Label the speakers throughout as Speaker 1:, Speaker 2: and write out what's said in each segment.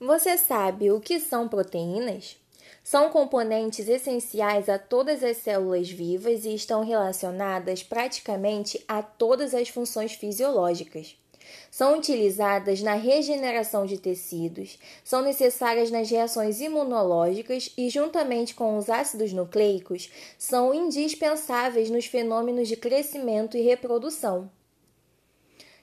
Speaker 1: Você sabe o que são proteínas? São componentes essenciais a todas as células vivas e estão relacionadas praticamente a todas as funções fisiológicas. São utilizadas na regeneração de tecidos, são necessárias nas reações imunológicas e, juntamente com os ácidos nucleicos, são indispensáveis nos fenômenos de crescimento e reprodução.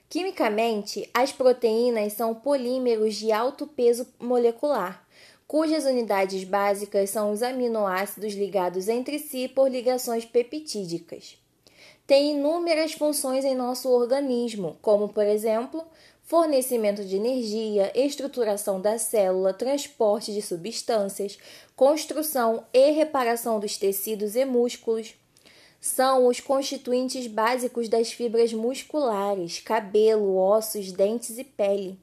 Speaker 1: Quimicamente, as proteínas são polímeros de alto peso molecular, cujas unidades básicas são os aminoácidos ligados entre si por ligações peptídicas. Tem inúmeras funções em nosso organismo, como, por exemplo, fornecimento de energia, estruturação da célula, transporte de substâncias, construção e reparação dos tecidos e músculos são os constituintes básicos das fibras musculares, cabelo, ossos, dentes e pele.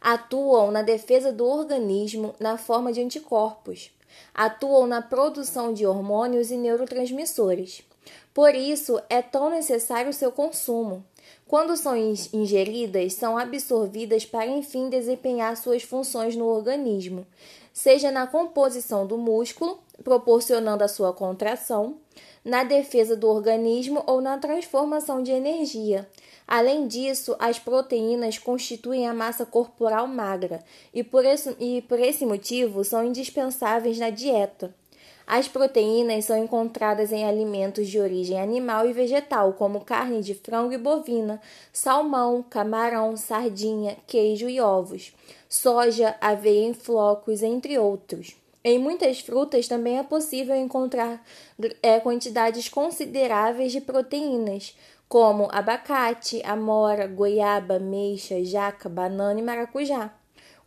Speaker 1: Atuam na defesa do organismo na forma de anticorpos. Atuam na produção de hormônios e neurotransmissores. Por isso, é tão necessário o seu consumo. Quando são ingeridas, são absorvidas para enfim desempenhar suas funções no organismo, seja na composição do músculo, proporcionando a sua contração, na defesa do organismo ou na transformação de energia. Além disso, as proteínas constituem a massa corporal magra e por, esse, e por esse motivo são indispensáveis na dieta. As proteínas são encontradas em alimentos de origem animal e vegetal, como carne de frango e bovina, salmão, camarão, sardinha, queijo e ovos, soja, aveia em flocos, entre outros. Em muitas frutas também é possível encontrar é, quantidades consideráveis de proteínas, como abacate, amora, goiaba, meixa, jaca, banana e maracujá.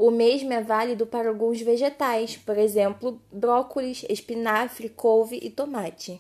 Speaker 1: O mesmo é válido para alguns vegetais, por exemplo, brócolis, espinafre, couve e tomate.